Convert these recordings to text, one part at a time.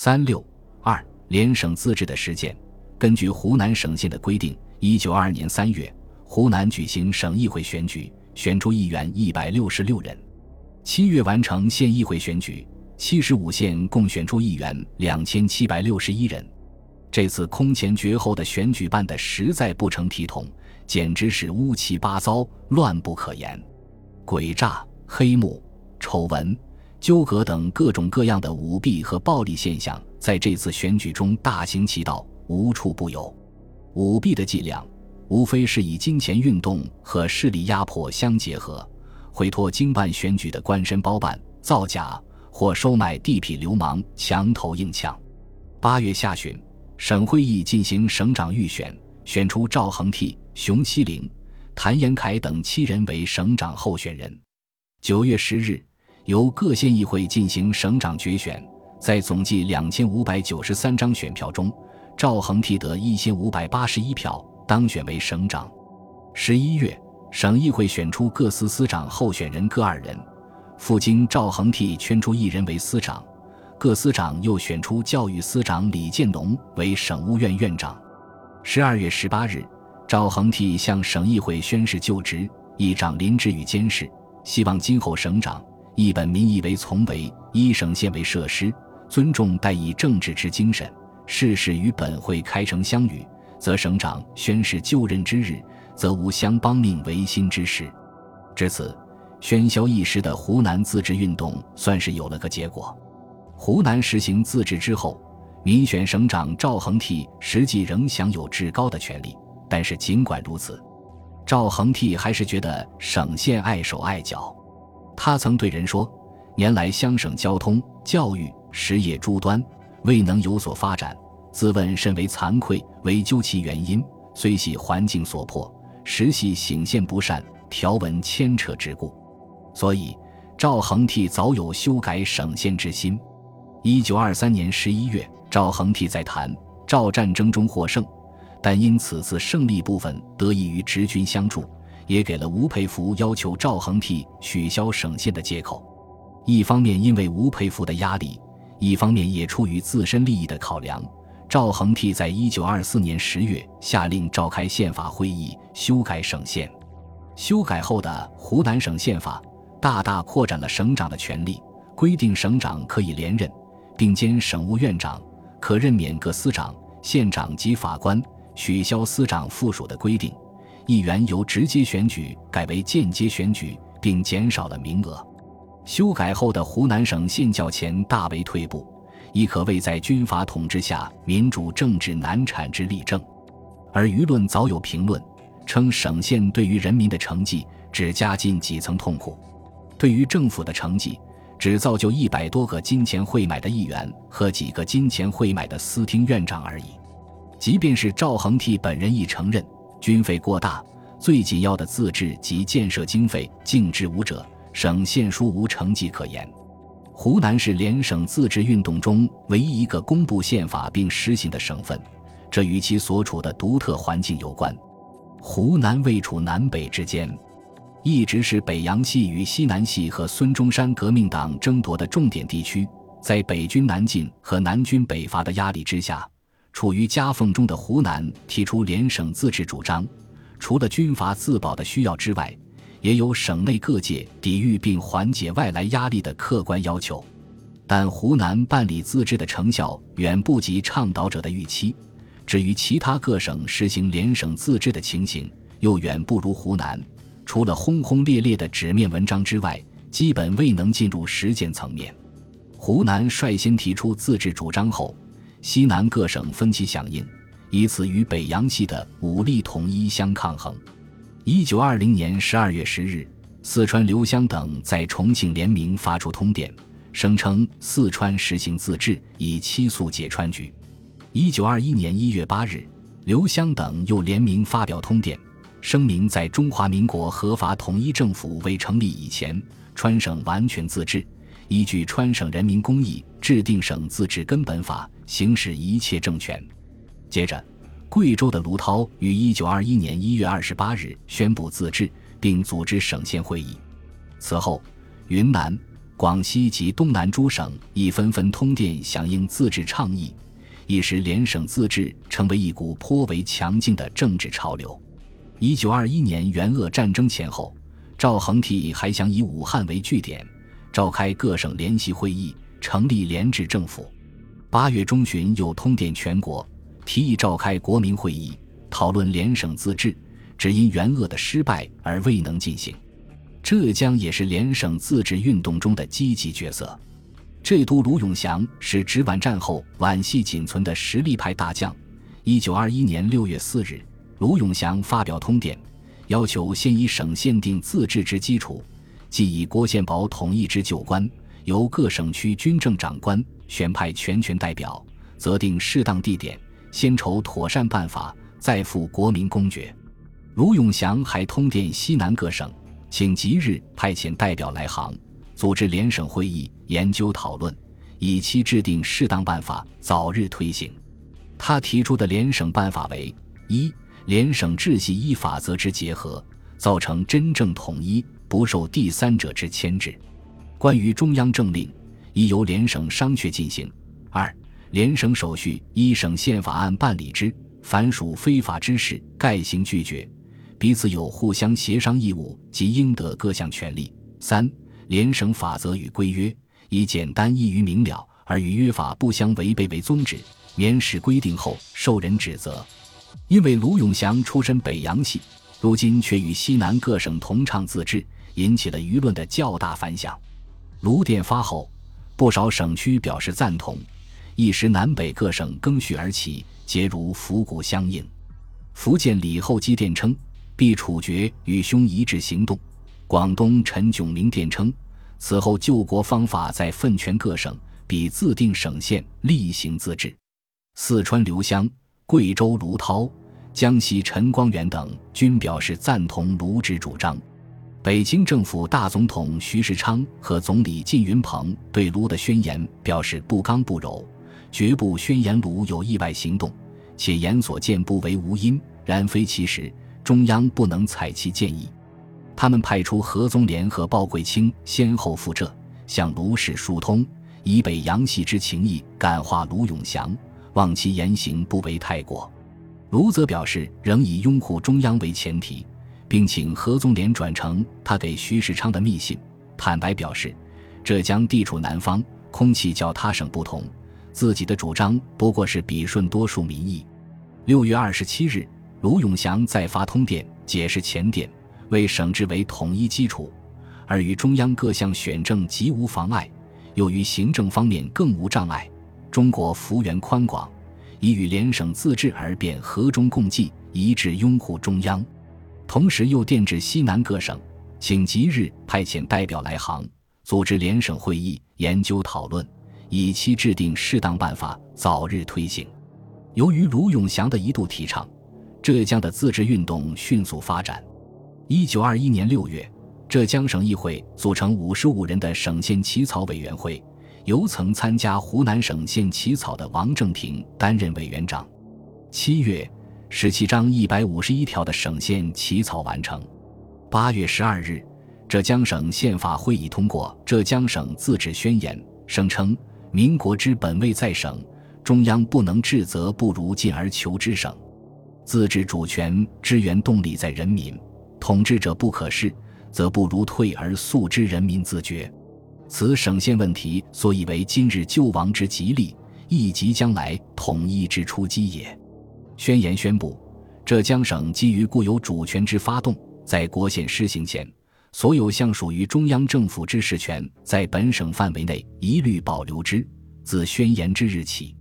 三六二联省自治的实践。根据湖南省县的规定，一九二二年三月，湖南举行省议会选举，选出议员一百六十六人。七月完成县议会选举，七十五县共选出议员两千七百六十一人。这次空前绝后的选举办得实在不成体统，简直是乌七八糟、乱不可言。诡诈、黑幕、丑闻、纠葛等各种各样的舞弊和暴力现象，在这次选举中大行其道，无处不有。舞弊的伎俩，无非是以金钱运动和势力压迫相结合，委托经办选举的官绅包办、造假或收买地痞流氓，强头硬抢。八月下旬。省会议进行省长预选，选出赵恒惕、熊希龄、谭延闿等七人为省长候选人。九月十日，由各县议会进行省长决选，在总计两千五百九十三张选票中，赵恒惕得一千五百八十一票，当选为省长。十一月，省议会选出各司司长候选人各二人，复经赵恒惕圈出一人为司长。各司长又选出教育司长李建农为省务院院长。十二月十八日，赵恒惕向省议会宣誓就职，议长林志宇监事，希望今后省长一本民意为从为，一省县为设施，尊重代以政治之精神。事事与本会开诚相与，则省长宣誓就任之日，则无相帮命违心之事。至此，喧嚣一时的湖南自治运动算是有了个结果。湖南实行自治之后，民选省长赵恒惕实际仍享有至高的权力。但是尽管如此，赵恒惕还是觉得省县碍手碍脚。他曾对人说：“年来乡省交通、教育、实业诸端未能有所发展，自问甚为惭愧。唯究其原因，虽系环境所迫，实系省县不善、条文牵扯之故。所以，赵恒惕早有修改省县之心。”一九二三年十一月，赵恒惕在谈赵战争中获胜，但因此次胜利部分得益于直军相助，也给了吴佩孚要求赵恒惕取消省县的借口。一方面因为吴佩孚的压力，一方面也出于自身利益的考量，赵恒惕在一九二四年十月下令召开宪法会议，修改省县。修改后的湖南省宪法大大扩展了省长的权力，规定省长可以连任。并兼省务院长，可任免各司长、县长及法官，取消司长附属的规定。议员由直接选举改为间接选举，并减少了名额。修改后的湖南省县教前大为退步，亦可谓在军阀统治下民主政治难产之例证。而舆论早有评论，称省县对于人民的成绩只加进几层痛苦，对于政府的成绩。只造就一百多个金钱会买的议员和几个金钱会买的司厅院长而已。即便是赵恒惕本人亦承认，军费过大，最紧要的自治及建设经费竟至无者，省县书无成绩可言。湖南是联省自治运动中唯一一个公布宪法并实行的省份，这与其所处的独特环境有关。湖南位处南北之间。一直是北洋系与西南系和孙中山革命党争夺的重点地区。在北军南进和南军北伐的压力之下，处于夹缝中的湖南提出联省自治主张，除了军阀自保的需要之外，也有省内各界抵御并缓解外来压力的客观要求。但湖南办理自治的成效远不及倡导者的预期，至于其他各省实行联省自治的情形，又远不如湖南。除了轰轰烈烈的纸面文章之外，基本未能进入实践层面。湖南率先提出自治主张后，西南各省分其响应，以此与北洋系的武力统一相抗衡。一九二零年十二月十日，四川刘湘等在重庆联名发出通电，声称四川实行自治，以期速解川局。一九二一年一月八日，刘湘等又联名发表通电。声明在中华民国合法统一政府未成立以前，川省完全自治，依据川省人民公议制定省自治根本法，行使一切政权。接着，贵州的卢涛于一九二一年一月二十八日宣布自治，并组织省县会议。此后，云南、广西及东南诸省亦纷纷通电响应自治倡议，一时联省自治成为一股颇为强劲的政治潮流。一九二一年援鄂战争前后，赵恒惕还想以武汉为据点，召开各省联席会议，成立联治政府。八月中旬又通电全国，提议召开国民会议，讨论联省自治，只因援鄂的失败而未能进行。浙江也是联省自治运动中的积极角色。浙督卢永祥是直皖战后皖系仅存的实力派大将。一九二一年六月四日，卢永祥发表通电，要求先以省限定自治之基础，即以郭宪宝统一之旧官，由各省区军政长官选派全权代表，择定适当地点，先筹妥善办法，再赴国民公决。卢永祥还通电西南各省。请即日派遣代表来杭，组织联省会议，研究讨论，以期制定适当办法，早日推行。他提出的联省办法为：一、联省制系依法则之结合，造成真正统一，不受第三者之牵制。关于中央政令，宜由联省商榷进行；二、联省手续依省宪法案办理之，凡属非法之事，概行拒绝。彼此有互相协商义务及应得各项权利。三、联省法则与规约以简单易于明了，而与约法不相违背为宗旨，免使规定后受人指责。因为卢永祥出身北洋系，如今却与西南各省同倡自治，引起了舆论的较大反响。卢电发后，不少省区表示赞同，一时南北各省更续而起，皆如伏鼓相应。福建李厚基电称。必处决与兄一致行动。广东陈炯明电称，此后救国方法在分权各省，比自定省县，厉行自治。四川刘湘、贵州卢涛、江西陈光远等均表示赞同卢之主张。北京政府大总统徐世昌和总理靳云鹏对卢的宣言表示不刚不柔，绝不宣言卢有意外行动，且言所见不为无因，然非其实。中央不能采其建议，他们派出何宗廉和鲍贵卿先后赴浙，向卢氏疏通，以北洋系之情谊感化卢永祥，望其言行不为太过。卢则表示仍以拥护中央为前提，并请何宗廉转呈他给徐世昌的密信，坦白表示，浙江地处南方，空气较他省不同，自己的主张不过是笔顺多数民意。六月二十七日。卢永祥再发通电解释前电为省制为统一基础，而与中央各项选政极无妨碍，又于行政方面更无障碍。中国幅员宽广，已与联省自治而便和中共济，一致拥护中央。同时又电致西南各省，请即日派遣代表来杭，组织联省会议，研究讨论，以期制定适当办法，早日推行。由于卢永祥的一度提倡。浙江的自治运动迅速发展。一九二一年六月，浙江省议会组成五十五人的省县起草委员会，由曾参加湖南省县起草的王正廷担任委员长。七月，十七章一百五十一条的省县起草完成。八月十二日，浙江省宪法会议通过《浙江省自治宣言》，声称：“民国之本位在省，中央不能治则不如进而求之省。”自治主权之原动力在人民，统治者不可视，则不如退而速之人民自觉。此省县问题所以为今日救亡之吉利，亦即将来统一之初机也。宣言宣布，浙江省基于固有主权之发动，在国宪施行前，所有项属于中央政府之事权，在本省范围内一律保留之。自宣言之日起。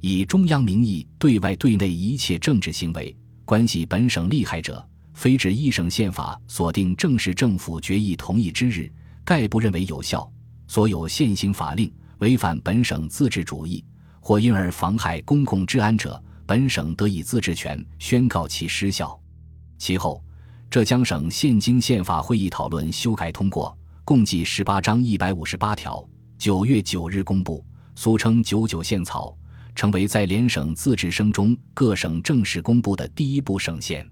以中央名义对外对内一切政治行为，关系本省利害者，非指一省宪法锁定正式政府决议同意之日，概不认为有效。所有现行法令违反本省自治主义，或因而妨害公共治安者，本省得以自治权宣告其失效。其后，浙江省现经宪法会议讨论修改通过，共计十八章一百五十八条，九月九日公布，俗称“九九宪草”。成为在联省自治声中各省正式公布的第一部省县。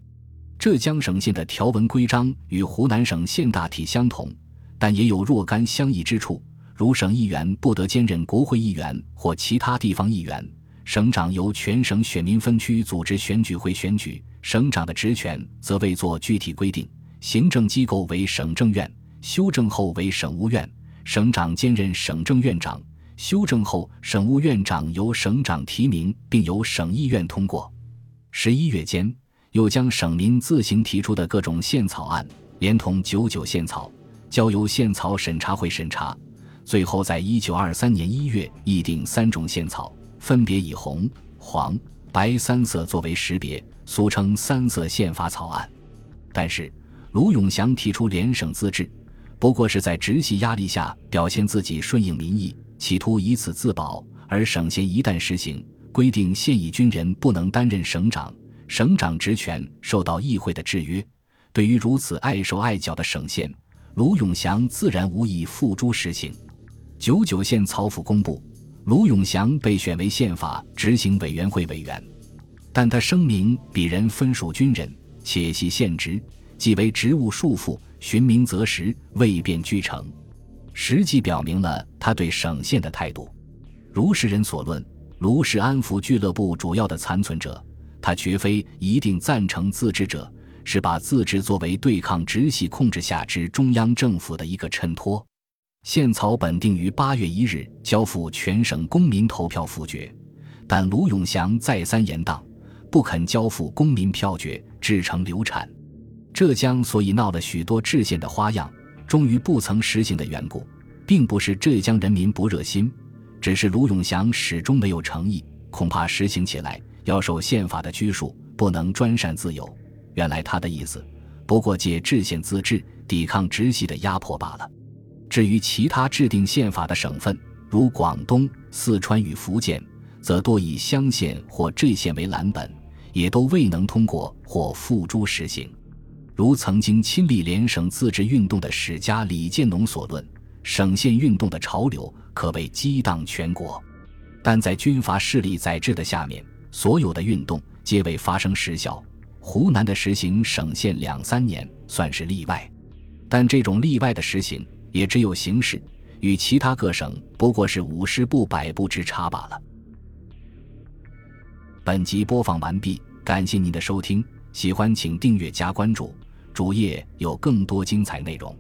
浙江省县的条文规章与湖南省县大体相同，但也有若干相异之处。如省议员不得兼任国会议员或其他地方议员，省长由全省选民分区组织选举会选举，省长的职权则未作具体规定。行政机构为省政院，修正后为省务院，省长兼任省政院长。修正后，省务院长由省长提名，并由省议院通过。十一月间，又将省民自行提出的各种宪草案，连同九九宪草，交由宪草审查会审查。最后，在一九二三年一月议定三种宪草，分别以红、黄、白三色作为识别，俗称“三色宪法草案”。但是，卢永祥提出联省自治，不过是在直系压力下表现自己顺应民意。企图以此自保，而省县一旦实行规定，现役军人不能担任省长，省长职权受到议会的制约。对于如此碍手碍脚的省县，卢永祥自然无意付诸实行。九九县草府公布，卢永祥被选为宪法执行委员会委员，但他声明鄙人分属军人，且系县职，即为职务束缚，寻名择实，未便居城。实际表明了他对省县的态度。如世人所论，卢是安抚俱乐部主要的残存者，他绝非一定赞成自治者，是把自治作为对抗直系控制下之中央政府的一个衬托。宪草本定于八月一日交付全省公民投票复决，但卢永祥再三延宕，不肯交付公民票决，制成流产。浙江所以闹了许多制宪的花样。终于不曾实行的缘故，并不是浙江人民不热心，只是卢永祥始终没有诚意，恐怕实行起来要受宪法的拘束，不能专擅自由。原来他的意思，不过借制宪自治抵抗直系的压迫罢了。至于其他制定宪法的省份，如广东、四川与福建，则多以乡县或镇县为蓝本，也都未能通过或付诸实行。如曾经亲历联省自治运动的史家李建农所论，省县运动的潮流可谓激荡全国，但在军阀势力宰制的下面，所有的运动皆未发生实效。湖南的实行省县两三年算是例外，但这种例外的实行也只有形式，与其他各省不过是五十步百步之差罢了。本集播放完毕，感谢您的收听，喜欢请订阅加关注。主页有更多精彩内容。